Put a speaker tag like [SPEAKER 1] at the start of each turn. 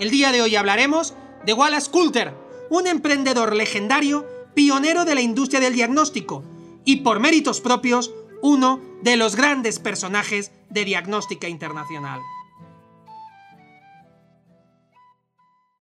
[SPEAKER 1] El día de hoy hablaremos de Wallace Coulter, un emprendedor legendario, pionero de la industria del diagnóstico y por méritos propios, uno de los grandes personajes de diagnóstica internacional.